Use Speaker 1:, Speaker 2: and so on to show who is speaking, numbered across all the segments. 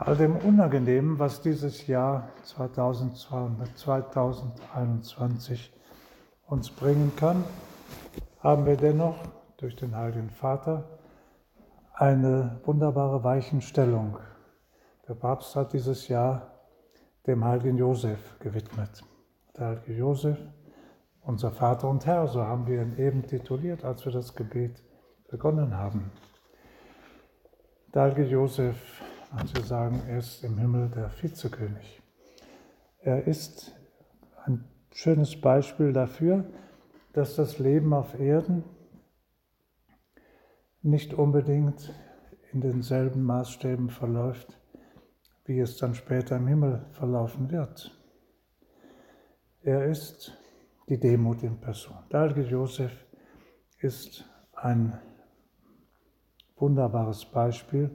Speaker 1: All dem Unangenehmen, was dieses Jahr 2021 uns bringen kann, haben wir dennoch durch den Heiligen Vater eine wunderbare Weichenstellung. Der Papst hat dieses Jahr dem heiligen Josef gewidmet. Der heilige Josef, unser Vater und Herr, so haben wir ihn eben tituliert, als wir das Gebet begonnen haben. Der heilige Josef, manche sagen, er ist im Himmel der Vizekönig. Er ist ein schönes Beispiel dafür, dass das Leben auf Erden nicht unbedingt in denselben Maßstäben verläuft, wie es dann später im Himmel verlaufen wird. Er ist die Demut in Person. Der Josef ist ein wunderbares Beispiel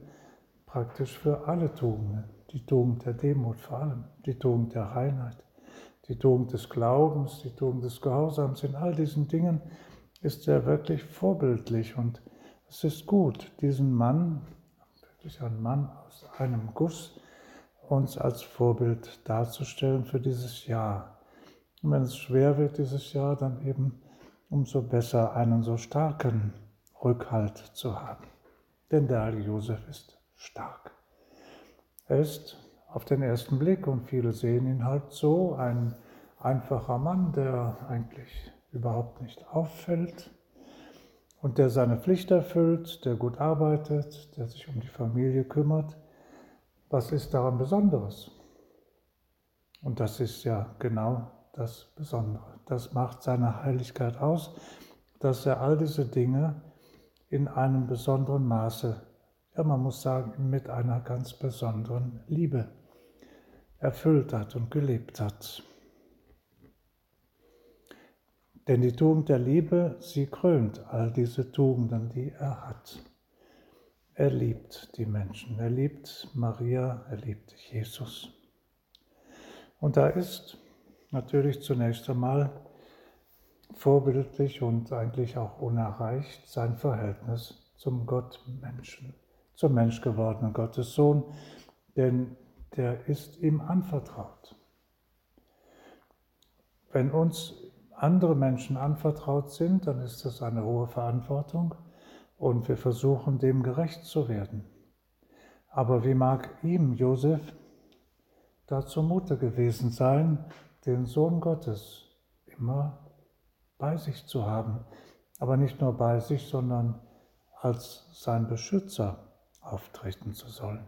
Speaker 1: praktisch für alle Tugenden. Die Tugend der Demut vor allem, die Tugend der Reinheit, die Tugend des Glaubens, die Tugend des Gehorsams. In all diesen Dingen ist er wirklich vorbildlich und es ist gut, diesen Mann, wirklich ein Mann aus einem Guss, uns als Vorbild darzustellen für dieses Jahr. Und wenn es schwer wird dieses Jahr, dann eben umso besser einen so starken Rückhalt zu haben. Denn der heilige Josef ist stark. Er ist auf den ersten Blick, und viele sehen ihn halt so, ein einfacher Mann, der eigentlich überhaupt nicht auffällt, und der seine Pflicht erfüllt, der gut arbeitet, der sich um die Familie kümmert, was ist daran Besonderes? Und das ist ja genau das Besondere. Das macht seine Heiligkeit aus, dass er all diese Dinge in einem besonderen Maße, ja man muss sagen, mit einer ganz besonderen Liebe erfüllt hat und gelebt hat. Denn die Tugend der Liebe, sie krönt all diese Tugenden, die er hat. Er liebt die Menschen, er liebt Maria, er liebt Jesus. Und da ist natürlich zunächst einmal vorbildlich und eigentlich auch unerreicht sein Verhältnis zum Gottmenschen, zum menschgewordenen Gottessohn, denn der ist ihm anvertraut. Wenn uns andere Menschen anvertraut sind, dann ist das eine hohe Verantwortung und wir versuchen dem gerecht zu werden. Aber wie mag ihm, Josef, da zumute gewesen sein, den Sohn Gottes immer bei sich zu haben, aber nicht nur bei sich, sondern als sein Beschützer auftreten zu sollen.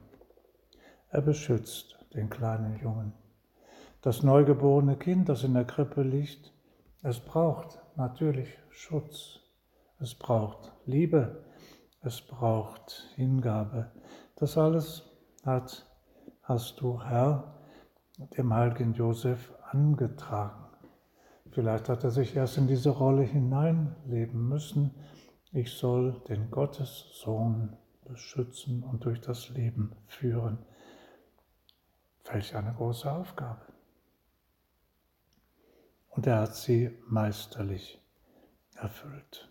Speaker 1: Er beschützt den kleinen Jungen. Das neugeborene Kind, das in der Krippe liegt, es braucht natürlich Schutz. Es braucht Liebe. Es braucht Hingabe. Das alles hat, hast du, Herr, dem heiligen Josef angetragen. Vielleicht hat er sich erst in diese Rolle hineinleben müssen. Ich soll den Gottessohn beschützen und durch das Leben führen. Welch eine große Aufgabe und er hat sie meisterlich erfüllt.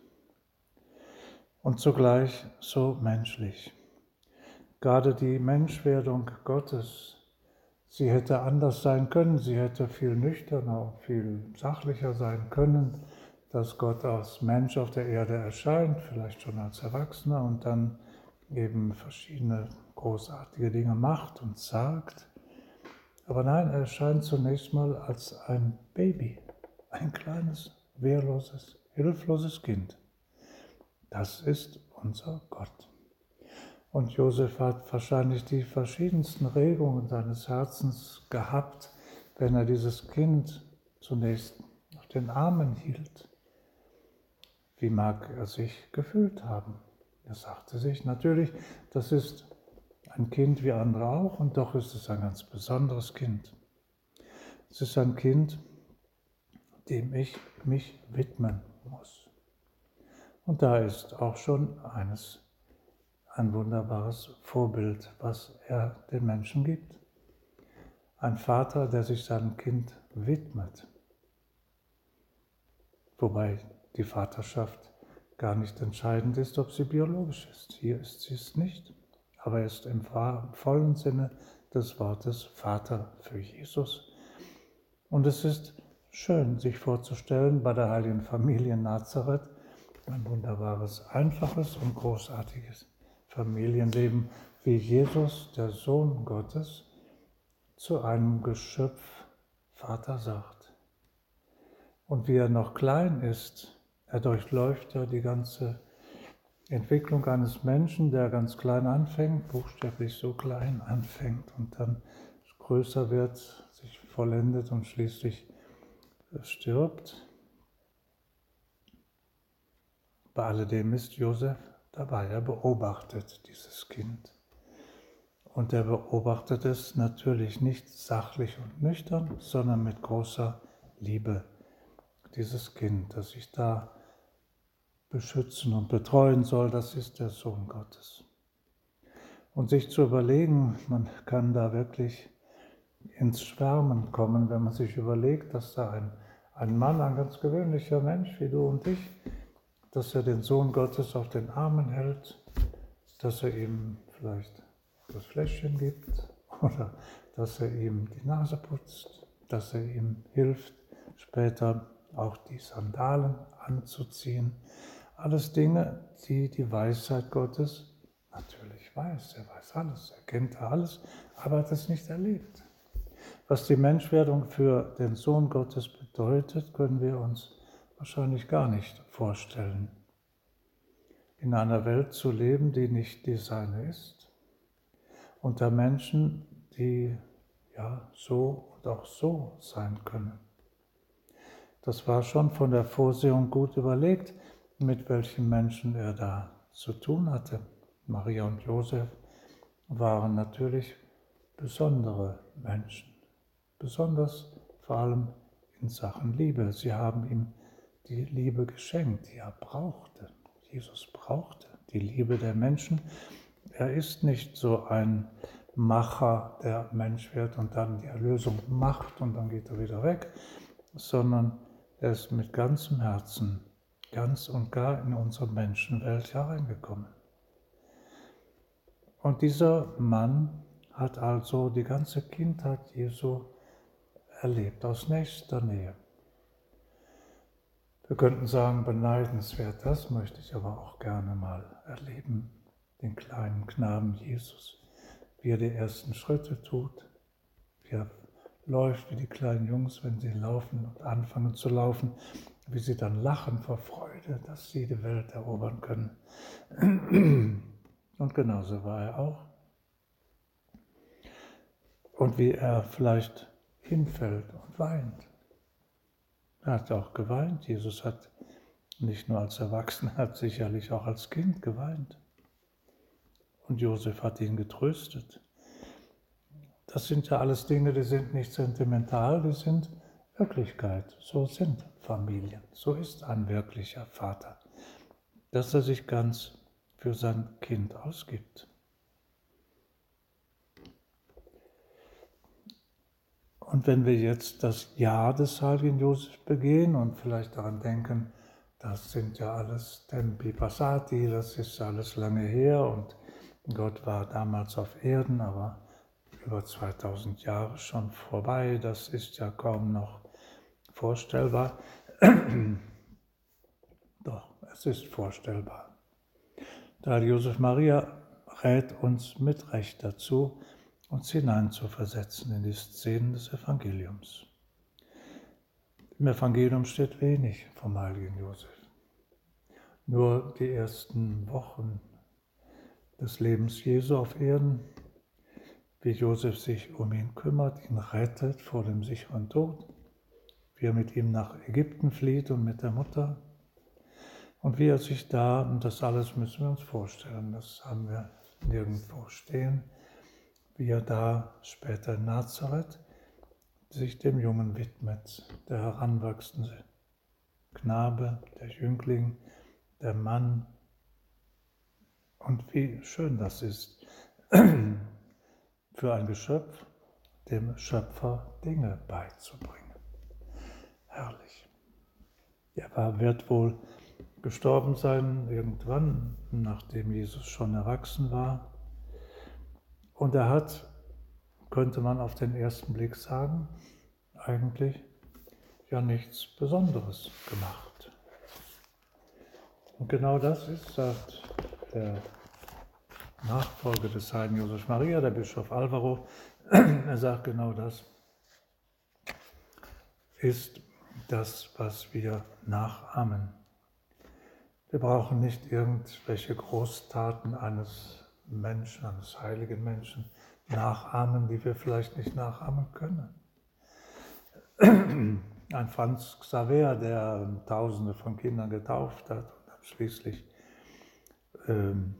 Speaker 1: Und zugleich so menschlich. Gerade die Menschwerdung Gottes, sie hätte anders sein können, sie hätte viel nüchterner, viel sachlicher sein können, dass Gott als Mensch auf der Erde erscheint, vielleicht schon als Erwachsener und dann eben verschiedene großartige Dinge macht und sagt. Aber nein, er erscheint zunächst mal als ein Baby ein kleines, wehrloses, hilfloses Kind. Das ist unser Gott. Und Josef hat wahrscheinlich die verschiedensten Regungen seines Herzens gehabt, wenn er dieses Kind zunächst auf den Armen hielt. Wie mag er sich gefühlt haben? Er sagte sich natürlich, das ist ein Kind wie andere auch und doch ist es ein ganz besonderes Kind. Es ist ein Kind, dem ich mich widmen muss. Und da ist auch schon eines ein wunderbares Vorbild, was er den Menschen gibt. Ein Vater, der sich seinem Kind widmet. Wobei die Vaterschaft gar nicht entscheidend ist, ob sie biologisch ist. Hier ist sie es nicht. aber er ist im vollen Sinne des Wortes Vater für Jesus. Und es ist schön, sich vorzustellen bei der heiligen Familie Nazareth, ein wunderbares, einfaches und großartiges Familienleben, wie Jesus, der Sohn Gottes, zu einem Geschöpf Vater sagt. Und wie er noch klein ist, er durchläuft ja die ganze Entwicklung eines Menschen, der ganz klein anfängt, buchstäblich so klein anfängt und dann größer wird, sich vollendet und schließlich stirbt. Bei alledem ist Josef dabei, er beobachtet dieses Kind. Und er beobachtet es natürlich nicht sachlich und nüchtern, sondern mit großer Liebe. Dieses Kind, das sich da beschützen und betreuen soll, das ist der Sohn Gottes. Und sich zu überlegen, man kann da wirklich ins Schwärmen kommen, wenn man sich überlegt, dass da ein, ein Mann, ein ganz gewöhnlicher Mensch wie du und ich, dass er den Sohn Gottes auf den Armen hält, dass er ihm vielleicht das Fläschchen gibt oder dass er ihm die Nase putzt, dass er ihm hilft, später auch die Sandalen anzuziehen, alles Dinge, die die Weisheit Gottes natürlich weiß. Er weiß alles, er kennt alles, aber hat es nicht erlebt. Was die Menschwerdung für den Sohn Gottes bedeutet, können wir uns wahrscheinlich gar nicht vorstellen. In einer Welt zu leben, die nicht die seine ist, unter Menschen, die ja so und auch so sein können. Das war schon von der Vorsehung gut überlegt, mit welchen Menschen er da zu tun hatte. Maria und Josef waren natürlich besondere Menschen, besonders vor allem in Sachen Liebe. Sie haben ihm die Liebe geschenkt, die er brauchte. Jesus brauchte die Liebe der Menschen. Er ist nicht so ein Macher, der Mensch wird und dann die Erlösung macht und dann geht er wieder weg, sondern er ist mit ganzem Herzen ganz und gar in unsere Menschenwelt hereingekommen. Und dieser Mann hat also die ganze Kindheit Jesu erlebt, aus nächster Nähe. Wir könnten sagen, beneidenswert, das möchte ich aber auch gerne mal erleben, den kleinen Knaben Jesus, wie er die ersten Schritte tut, wie er läuft wie die kleinen Jungs, wenn sie laufen und anfangen zu laufen, wie sie dann lachen vor Freude, dass sie die Welt erobern können. Und genauso war er auch. Und wie er vielleicht hinfällt und weint. Er hat auch geweint. Jesus hat nicht nur als Erwachsener, hat sicherlich auch als Kind geweint. Und Josef hat ihn getröstet. Das sind ja alles Dinge, die sind nicht sentimental, die sind Wirklichkeit. So sind Familien. So ist ein wirklicher Vater, dass er sich ganz für sein Kind ausgibt. Und wenn wir jetzt das Jahr des heiligen Josef begehen und vielleicht daran denken, das sind ja alles Tempi Passati, das ist alles lange her und Gott war damals auf Erden, aber über 2000 Jahre schon vorbei, das ist ja kaum noch vorstellbar. Doch, es ist vorstellbar. Da Josef Maria rät uns mit Recht dazu, uns hineinzuversetzen in die Szenen des Evangeliums. Im Evangelium steht wenig vom heiligen Josef. Nur die ersten Wochen des Lebens Jesu auf Erden, wie Josef sich um ihn kümmert, ihn rettet vor dem sicheren Tod wie er mit ihm nach Ägypten flieht und mit der Mutter. Und wie er sich da, und das alles müssen wir uns vorstellen, das haben wir nirgendwo stehen, wie er da später in Nazareth sich dem Jungen widmet, der heranwachsende Knabe, der Jüngling, der Mann. Und wie schön das ist, für ein Geschöpf dem Schöpfer Dinge beizubringen. Herrlich. Er wird wohl gestorben sein irgendwann, nachdem Jesus schon erwachsen war. Und er hat, könnte man auf den ersten Blick sagen, eigentlich ja nichts Besonderes gemacht. Und genau das ist, sagt der Nachfolger des heiligen Josef Maria, der Bischof Alvaro, er sagt genau das, ist das, was wir nachahmen. Wir brauchen nicht irgendwelche Großtaten eines Menschen, eines heiligen Menschen nachahmen, die wir vielleicht nicht nachahmen können. Ein Franz Xaver, der Tausende von Kindern getauft hat und dann schließlich ähm,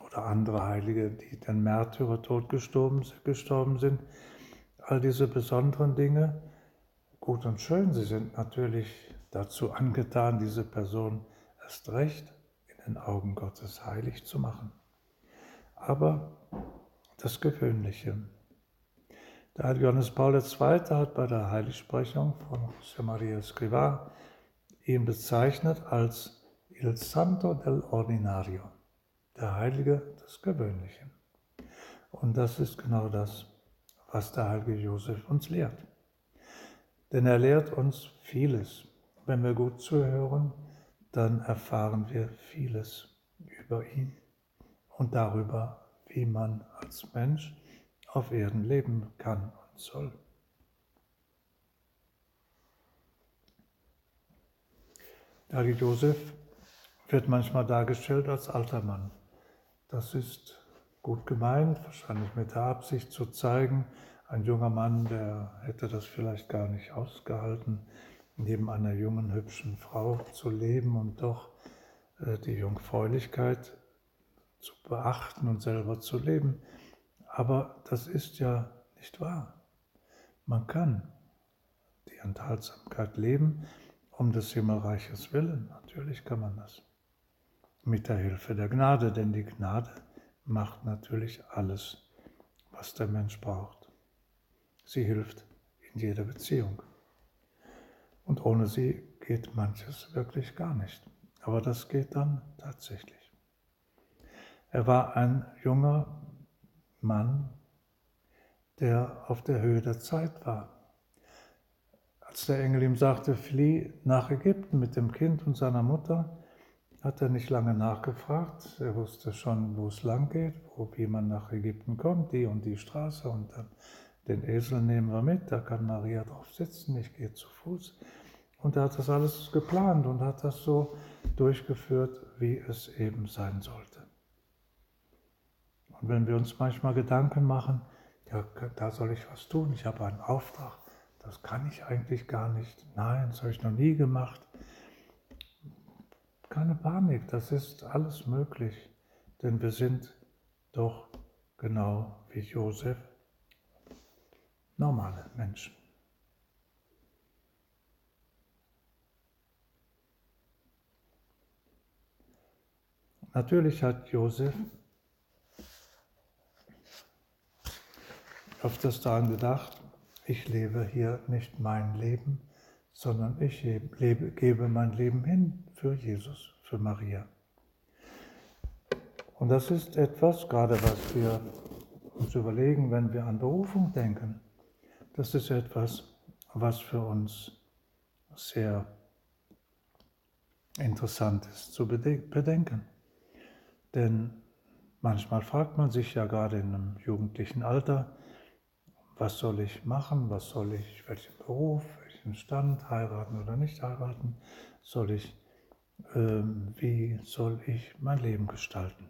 Speaker 1: oder andere Heilige, die den Märtyrertod gestorben, gestorben sind. All diese besonderen Dinge, gut und schön, sie sind natürlich dazu angetan, diese Person erst recht in den Augen Gottes heilig zu machen. Aber das Gewöhnliche. Der heilige Johannes Paul II. hat bei der Heiligsprechung von José Maria Escrivá ihn bezeichnet als Il Santo del Ordinario der Heilige des Gewöhnlichen. Und das ist genau das, was der heilige Josef uns lehrt. Denn er lehrt uns vieles. Wenn wir gut zuhören, dann erfahren wir vieles über ihn und darüber, wie man als Mensch auf Erden leben kann und soll. Heilige Josef wird manchmal dargestellt als alter Mann. Das ist gut gemeint, wahrscheinlich mit der Absicht zu zeigen, ein junger Mann, der hätte das vielleicht gar nicht ausgehalten, neben einer jungen, hübschen Frau zu leben und doch äh, die Jungfräulichkeit zu beachten und selber zu leben. Aber das ist ja nicht wahr. Man kann die Enthaltsamkeit leben, um des Himmelreiches willen. Natürlich kann man das mit der Hilfe der Gnade, denn die Gnade macht natürlich alles, was der Mensch braucht. Sie hilft in jeder Beziehung. Und ohne sie geht manches wirklich gar nicht. Aber das geht dann tatsächlich. Er war ein junger Mann, der auf der Höhe der Zeit war. Als der Engel ihm sagte, flieh nach Ägypten mit dem Kind und seiner Mutter, hat er nicht lange nachgefragt. Er wusste schon, wo es lang geht, wo, wie man nach Ägypten kommt, die und die Straße und dann den Esel nehmen wir mit, da kann Maria drauf sitzen, ich gehe zu Fuß. Und er hat das alles geplant und hat das so durchgeführt, wie es eben sein sollte. Und wenn wir uns manchmal Gedanken machen, ja, da soll ich was tun, ich habe einen Auftrag, das kann ich eigentlich gar nicht, nein, das habe ich noch nie gemacht, keine Panik, das ist alles möglich, denn wir sind doch genau wie Josef normale Menschen. Natürlich hat Josef öfters daran gedacht, ich lebe hier nicht mein Leben, sondern ich lebe, gebe mein Leben hin für Jesus, für Maria. Und das ist etwas, gerade was wir uns überlegen, wenn wir an Berufung denken, das ist etwas, was für uns sehr interessant ist zu bedenken. Denn manchmal fragt man sich ja gerade in einem jugendlichen Alter, was soll ich machen, was soll ich, welchen Beruf, welchen Stand, heiraten oder nicht heiraten, soll ich, äh, wie soll ich mein Leben gestalten?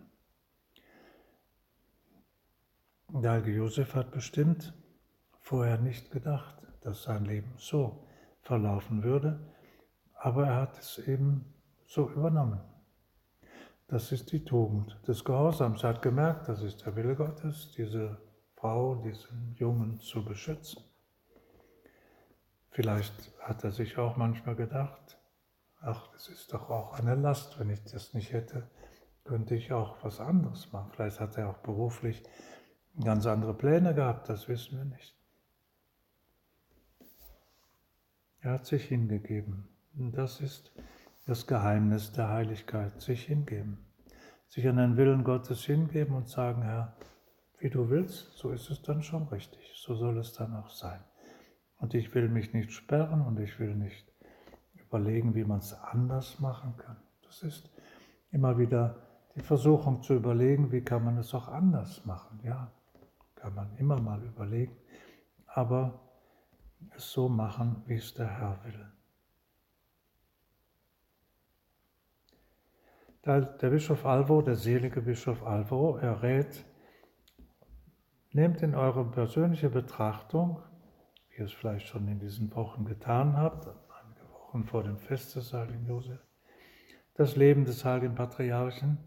Speaker 1: Der heilige Josef hat bestimmt vorher nicht gedacht, dass sein Leben so verlaufen würde, aber er hat es eben so übernommen. Das ist die Tugend des Gehorsams. Er hat gemerkt, das ist der Wille Gottes, diese Frau, diesen Jungen zu beschützen. Vielleicht hat er sich auch manchmal gedacht, ach, das ist doch auch eine Last, wenn ich das nicht hätte, könnte ich auch was anderes machen. Vielleicht hat er auch beruflich ganz andere Pläne gehabt, das wissen wir nicht. Er hat sich hingegeben. Das ist das Geheimnis der Heiligkeit, sich hingeben. sich an den Willen Gottes hingeben und sagen, Herr, wie du willst, so ist es dann schon richtig, so soll es dann auch sein. Und ich will mich nicht sperren und ich will nicht überlegen, wie man es anders machen kann. Das ist immer wieder die Versuchung zu überlegen, wie kann man es auch anders machen. Ja, kann man immer mal überlegen, aber es so machen, wie es der Herr will. Der Bischof Alvo, der selige Bischof Alvo, er rät, nehmt in eure persönliche Betrachtung, wie ihr es vielleicht schon in diesen Wochen getan habt, einige Wochen vor dem Fest des heiligen Josef, das Leben des heiligen Patriarchen,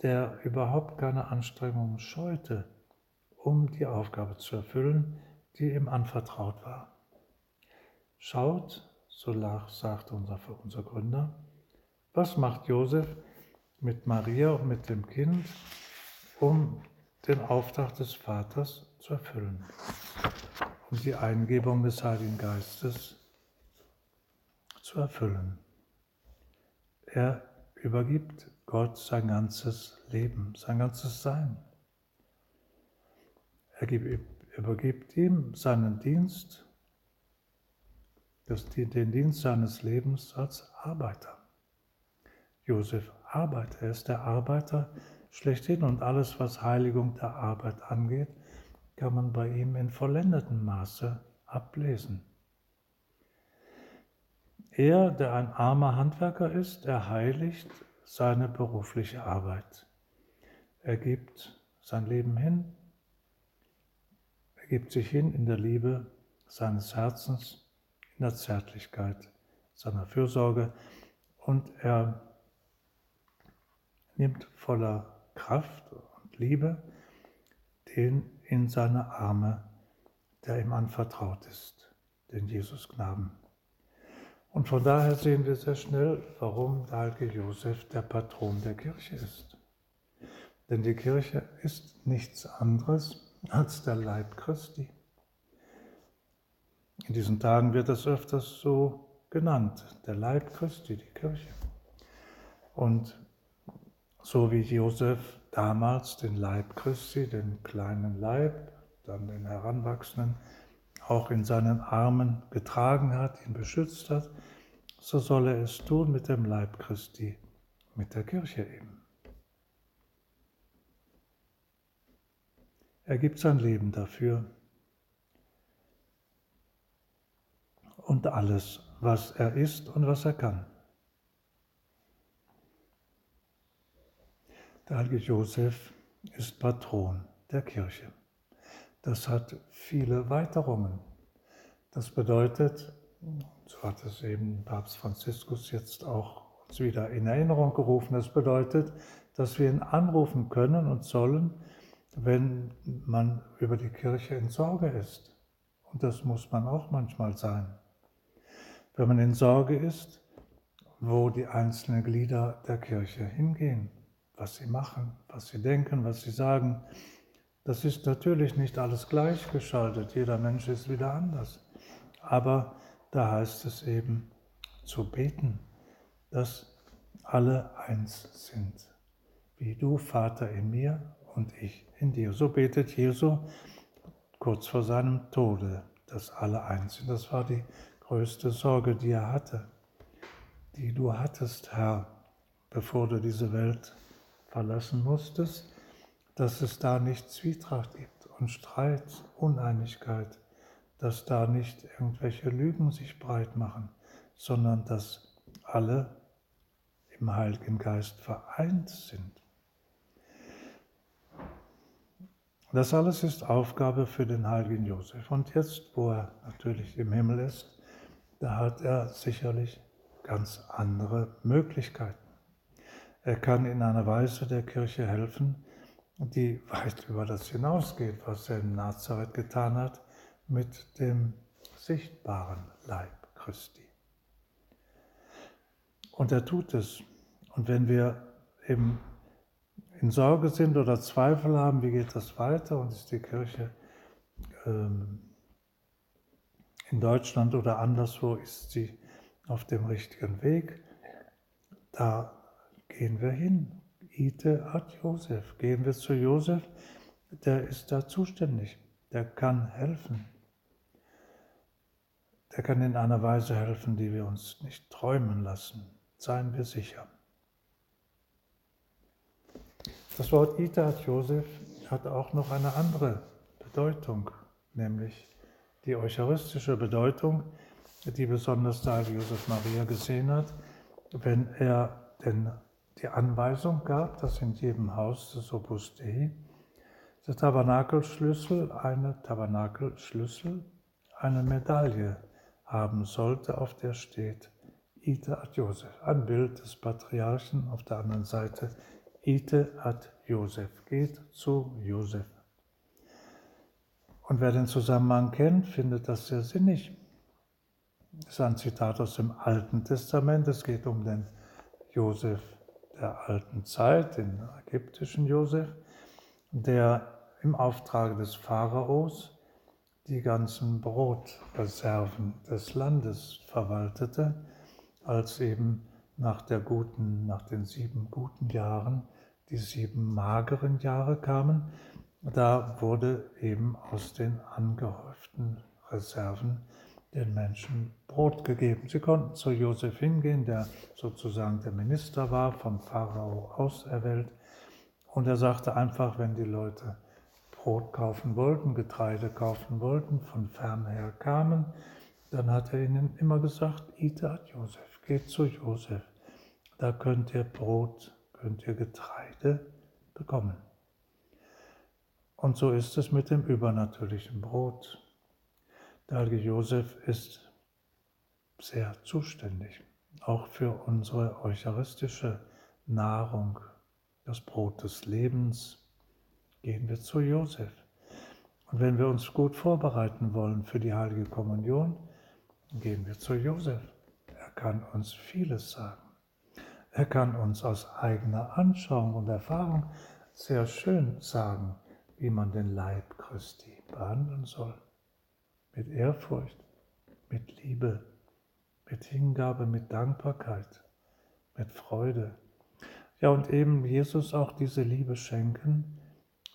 Speaker 1: der überhaupt keine Anstrengungen scheute, um die Aufgabe zu erfüllen, die ihm anvertraut war. Schaut, so sagte unser, unser Gründer, was macht Josef mit Maria und mit dem Kind, um den Auftrag des Vaters zu erfüllen, um die Eingebung des Heiligen Geistes zu erfüllen. Er übergibt Gott sein ganzes Leben, sein ganzes Sein. Er übergibt ihm seinen Dienst, den Dienst seines Lebens als Arbeiter. Josef arbeitet, er ist der Arbeiter schlechthin und alles, was Heiligung der Arbeit angeht, kann man bei ihm in vollendetem Maße ablesen. Er, der ein armer Handwerker ist, er heiligt seine berufliche Arbeit. Er gibt sein Leben hin, er gibt sich hin in der Liebe seines Herzens, in der Zärtlichkeit seiner Fürsorge und er nimmt voller Kraft und Liebe den in seine Arme, der ihm anvertraut ist, den Jesus Knaben. Und von daher sehen wir sehr schnell, warum der heilige Josef der Patron der Kirche ist. Denn die Kirche ist nichts anderes als der Leib Christi. In diesen Tagen wird es öfters so genannt, der Leib Christi, die Kirche. Und so wie Josef damals den Leib Christi, den kleinen Leib, dann den Heranwachsenden, auch in seinen Armen getragen hat, ihn beschützt hat, so soll er es tun mit dem Leib Christi, mit der Kirche eben. Er gibt sein Leben dafür und alles, was er ist und was er kann. Der heilige Josef ist Patron der Kirche. Das hat viele Weiterungen. Das bedeutet, so hat es eben Papst Franziskus jetzt auch uns wieder in Erinnerung gerufen, das bedeutet, dass wir ihn anrufen können und sollen, wenn man über die Kirche in Sorge ist. Und das muss man auch manchmal sein. Wenn man in Sorge ist, wo die einzelnen Glieder der Kirche hingehen, was sie machen, was sie denken, was sie sagen, das ist natürlich nicht alles gleichgeschaltet, jeder Mensch ist wieder anders. Aber da heißt es eben zu beten, dass alle eins sind, wie du, Vater, in mir und ich in dir. So betet Jesu kurz vor seinem Tode, dass alle eins sind. Das war die größte Sorge, die er hatte, die du hattest, Herr, bevor du diese Welt verlassen musstest dass es da nicht Zwietracht gibt und Streit, Uneinigkeit, dass da nicht irgendwelche Lügen sich breit machen, sondern dass alle im Heiligen Geist vereint sind. Das alles ist Aufgabe für den heiligen Josef. Und jetzt, wo er natürlich im Himmel ist, da hat er sicherlich ganz andere Möglichkeiten. Er kann in einer Weise der Kirche helfen, die weit über das hinausgeht, was er in Nazareth getan hat mit dem sichtbaren Leib Christi. Und er tut es. Und wenn wir eben in Sorge sind oder Zweifel haben, wie geht das weiter und ist die Kirche ähm, in Deutschland oder anderswo, ist sie auf dem richtigen Weg, da gehen wir hin Ite ad Josef. Gehen wir zu Josef, der ist da zuständig, der kann helfen. Der kann in einer Weise helfen, die wir uns nicht träumen lassen, seien wir sicher. Das Wort Ita Josef hat auch noch eine andere Bedeutung, nämlich die eucharistische Bedeutung, die besonders da Josef Maria gesehen hat, wenn er denn die Anweisung gab, dass in jedem Haus des Opus Dei der Tabernakelschlüssel, eine Tabernakelschlüssel, eine Medaille haben sollte, auf der steht Ite ad Josef, ein Bild des Patriarchen, auf der anderen Seite Ite ad Josef, geht zu Josef. Und wer den Zusammenhang kennt, findet das sehr sinnig. Das ist ein Zitat aus dem Alten Testament. Es geht um den Josef der alten Zeit, den ägyptischen Josef, der im Auftrag des Pharaos die ganzen Brotreserven des Landes verwaltete, als eben nach, der guten, nach den sieben guten Jahren die sieben mageren Jahre kamen, da wurde eben aus den angehäuften Reserven den Menschen Brot gegeben. Sie konnten zu Josef hingehen, der sozusagen der Minister war, vom Pharao auserwählt. Und er sagte einfach, wenn die Leute Brot kaufen wollten, Getreide kaufen wollten, von fern her kamen, dann hat er ihnen immer gesagt, ad Josef, geht zu Josef, da könnt ihr Brot könnt ihr Getreide bekommen. Und so ist es mit dem übernatürlichen Brot. Der heilige Josef ist sehr zuständig, auch für unsere eucharistische Nahrung, das Brot des Lebens. Gehen wir zu Josef. Und wenn wir uns gut vorbereiten wollen für die heilige Kommunion, gehen wir zu Josef. Er kann uns vieles sagen. Er kann uns aus eigener Anschauung und Erfahrung sehr schön sagen, wie man den Leib Christi behandeln soll. Mit Ehrfurcht, mit Liebe, mit Hingabe, mit Dankbarkeit, mit Freude. Ja, und eben Jesus auch diese Liebe schenken,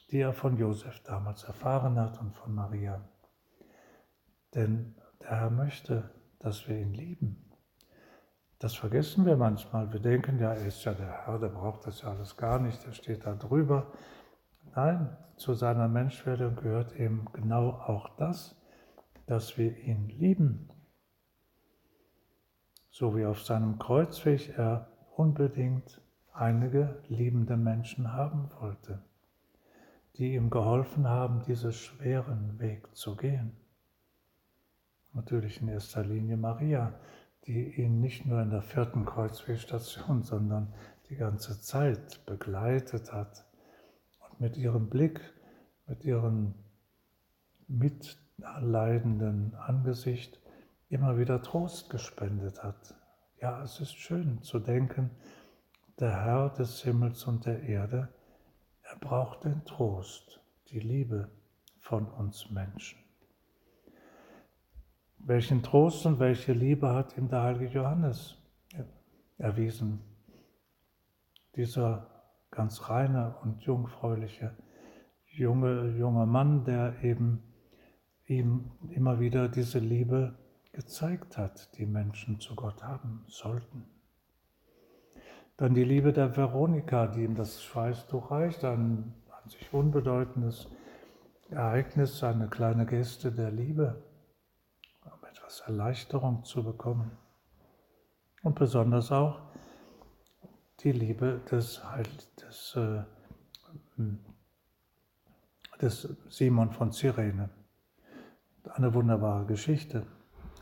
Speaker 1: die er von Josef damals erfahren hat und von Maria. Denn der Herr möchte, dass wir ihn lieben. Das vergessen wir manchmal. Wir denken, ja, er ist ja der Herr, der braucht das ja alles gar nicht, der steht da drüber. Nein, zu seiner Menschwerdung gehört eben genau auch das, dass wir ihn lieben. So wie auf seinem Kreuzweg er unbedingt einige liebende Menschen haben wollte, die ihm geholfen haben, diesen schweren Weg zu gehen. Natürlich in erster Linie Maria, die ihn nicht nur in der vierten Kreuzwegstation, sondern die ganze Zeit begleitet hat und mit ihrem Blick, mit ihrem mitleidenden Angesicht immer wieder Trost gespendet hat. Ja, es ist schön zu denken, der Herr des Himmels und der Erde, er braucht den Trost, die Liebe von uns Menschen. Welchen Trost und welche Liebe hat ihm der heilige Johannes erwiesen? Dieser ganz reine und jungfräuliche junge, junge Mann, der eben ihm immer wieder diese Liebe gezeigt hat, die Menschen zu Gott haben sollten. Dann die Liebe der Veronika, die ihm das Schweißtuch reicht, ein an sich unbedeutendes Ereignis, eine kleine Geste der Liebe etwas Erleichterung zu bekommen. Und besonders auch die Liebe des, des, äh, des Simon von Cyrene. Eine wunderbare Geschichte.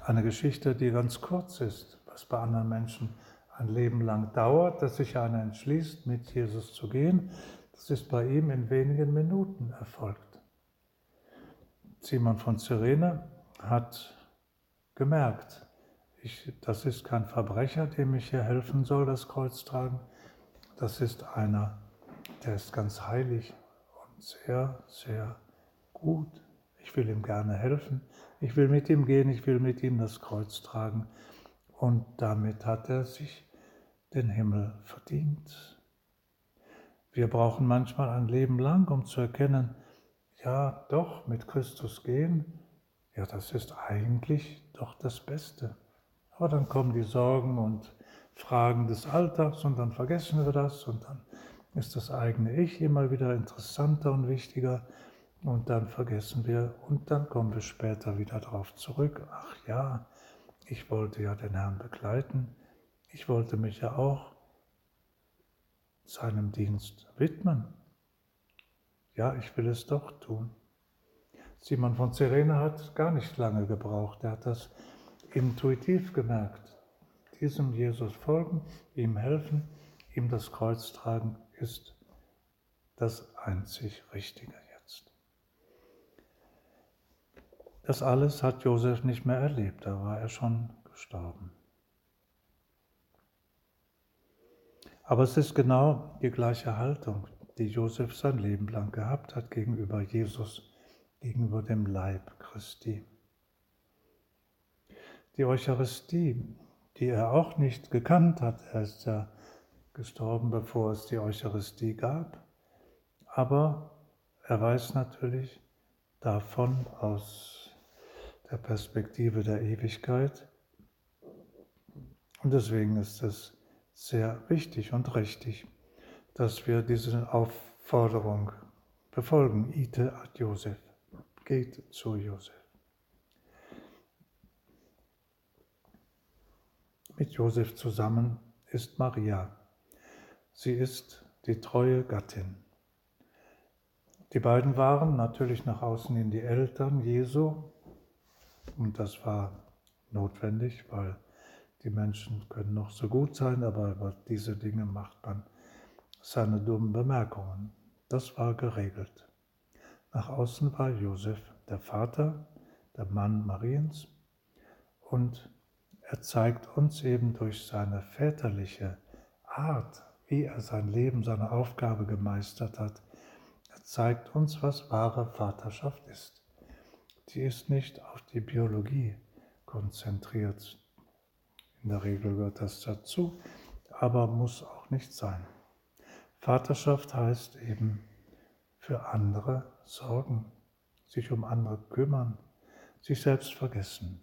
Speaker 1: Eine Geschichte, die ganz kurz ist, was bei anderen Menschen ein Leben lang dauert, dass sich einer entschließt, mit Jesus zu gehen. Das ist bei ihm in wenigen Minuten erfolgt. Simon von Cyrene hat gemerkt, ich, das ist kein Verbrecher, dem ich hier helfen soll, das Kreuz tragen. Das ist einer, der ist ganz heilig und sehr, sehr gut. Ich will ihm gerne helfen. Ich will mit ihm gehen, ich will mit ihm das Kreuz tragen. Und damit hat er sich den Himmel verdient. Wir brauchen manchmal ein Leben lang, um zu erkennen, ja, doch, mit Christus gehen, ja, das ist eigentlich doch das Beste. Aber dann kommen die Sorgen und Fragen des Alltags und dann vergessen wir das und dann ist das eigene Ich immer wieder interessanter und wichtiger und dann vergessen wir und dann kommen wir später wieder darauf zurück. Ach ja, ich wollte ja den Herrn begleiten, ich wollte mich ja auch seinem Dienst widmen. Ja, ich will es doch tun. Simon von Sirene hat gar nicht lange gebraucht. Er hat das intuitiv gemerkt. Diesem Jesus folgen, ihm helfen, ihm das Kreuz tragen, ist das einzig Richtige jetzt. Das alles hat Josef nicht mehr erlebt, da war er schon gestorben. Aber es ist genau die gleiche Haltung, die Josef sein Leben lang gehabt hat gegenüber Jesus, gegenüber dem Leib Christi. Die Eucharistie, die er auch nicht gekannt hat, er ist ja gestorben, bevor es die Eucharistie gab, aber er weiß natürlich davon aus der Perspektive der Ewigkeit und deswegen ist es sehr wichtig und richtig, dass wir diese Aufforderung befolgen. Ite ad Josef. Geht zu Josef. Mit Josef zusammen ist Maria. Sie ist die treue Gattin. Die beiden waren natürlich nach außen in die Eltern Jesu und das war notwendig, weil die Menschen können noch so gut sein, aber über diese Dinge macht man seine dummen Bemerkungen. Das war geregelt. Nach außen war Josef der Vater, der Mann Mariens und er zeigt uns eben durch seine väterliche Art, wie er sein Leben, seine Aufgabe gemeistert hat. Er zeigt uns, was wahre Vaterschaft ist. Die ist nicht auf die Biologie konzentriert, in der Regel gehört das dazu, aber muss auch nicht sein. Vaterschaft heißt eben für andere sorgen, sich um andere kümmern, sich selbst vergessen.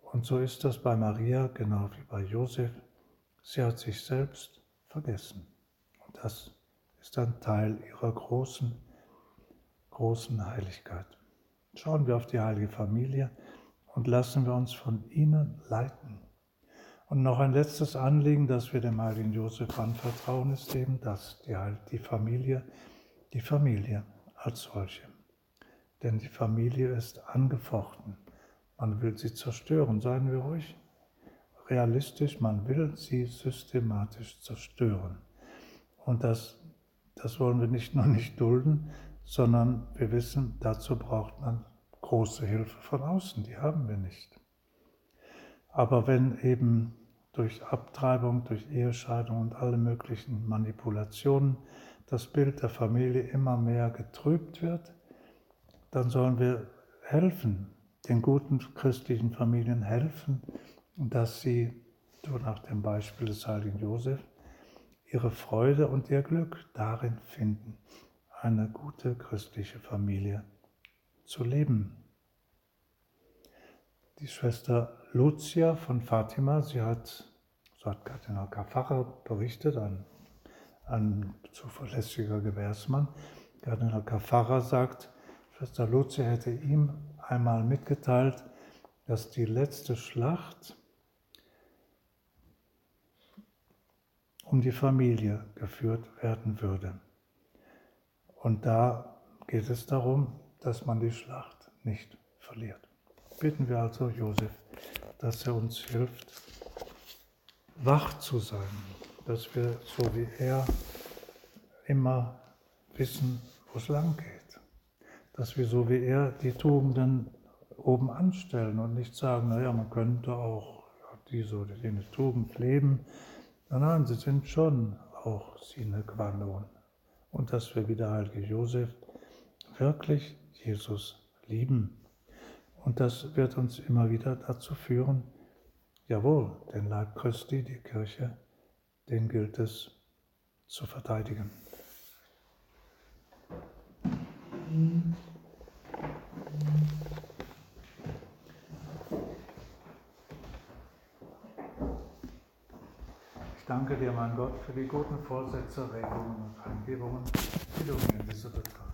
Speaker 1: Und so ist das bei Maria genau wie bei Josef. Sie hat sich selbst vergessen. Und das ist ein Teil ihrer großen, großen Heiligkeit. Schauen wir auf die heilige Familie und lassen wir uns von ihnen leiten. Und noch ein letztes Anliegen, das wir dem heiligen Josef anvertrauen, ist eben das, die, die Familie, die Familie als solche. Denn die Familie ist angefochten. Man will sie zerstören, seien wir ruhig realistisch, man will sie systematisch zerstören. Und das, das wollen wir nicht nur nicht dulden, sondern wir wissen, dazu braucht man große Hilfe von außen, die haben wir nicht. Aber wenn eben durch Abtreibung, durch Ehescheidung und alle möglichen Manipulationen das Bild der Familie immer mehr getrübt wird, dann sollen wir helfen, den guten christlichen Familien helfen, dass sie, so nach dem Beispiel des heiligen Josef, ihre Freude und ihr Glück darin finden, eine gute christliche Familie zu leben. Die Schwester Lucia von Fatima, sie hat, so hat Kardinal Kafacher berichtet, ein, ein zuverlässiger Gewährsmann, Kardinal Kafacher sagt, Schwester Lucia hätte ihm einmal mitgeteilt, dass die letzte Schlacht um die Familie geführt werden würde. Und da geht es darum, dass man die Schlacht nicht verliert. Bitten wir also Josef, dass er uns hilft, wach zu sein, dass wir so wie er immer wissen, wo es lang geht, dass wir so wie er die Tugenden oben anstellen und nicht sagen, naja, man könnte auch diese oder jene Tugend leben, Nein, nein, sie sind schon auch sine qua non. Und dass wir wie der heilige Josef wirklich Jesus lieben. Und das wird uns immer wieder dazu führen, jawohl, den Leib Christi, die Kirche, den gilt es zu verteidigen. Ich danke dir, mein Gott, für die guten Vorsätze, Regungen und Eingebungen, die du mir in diese Betracht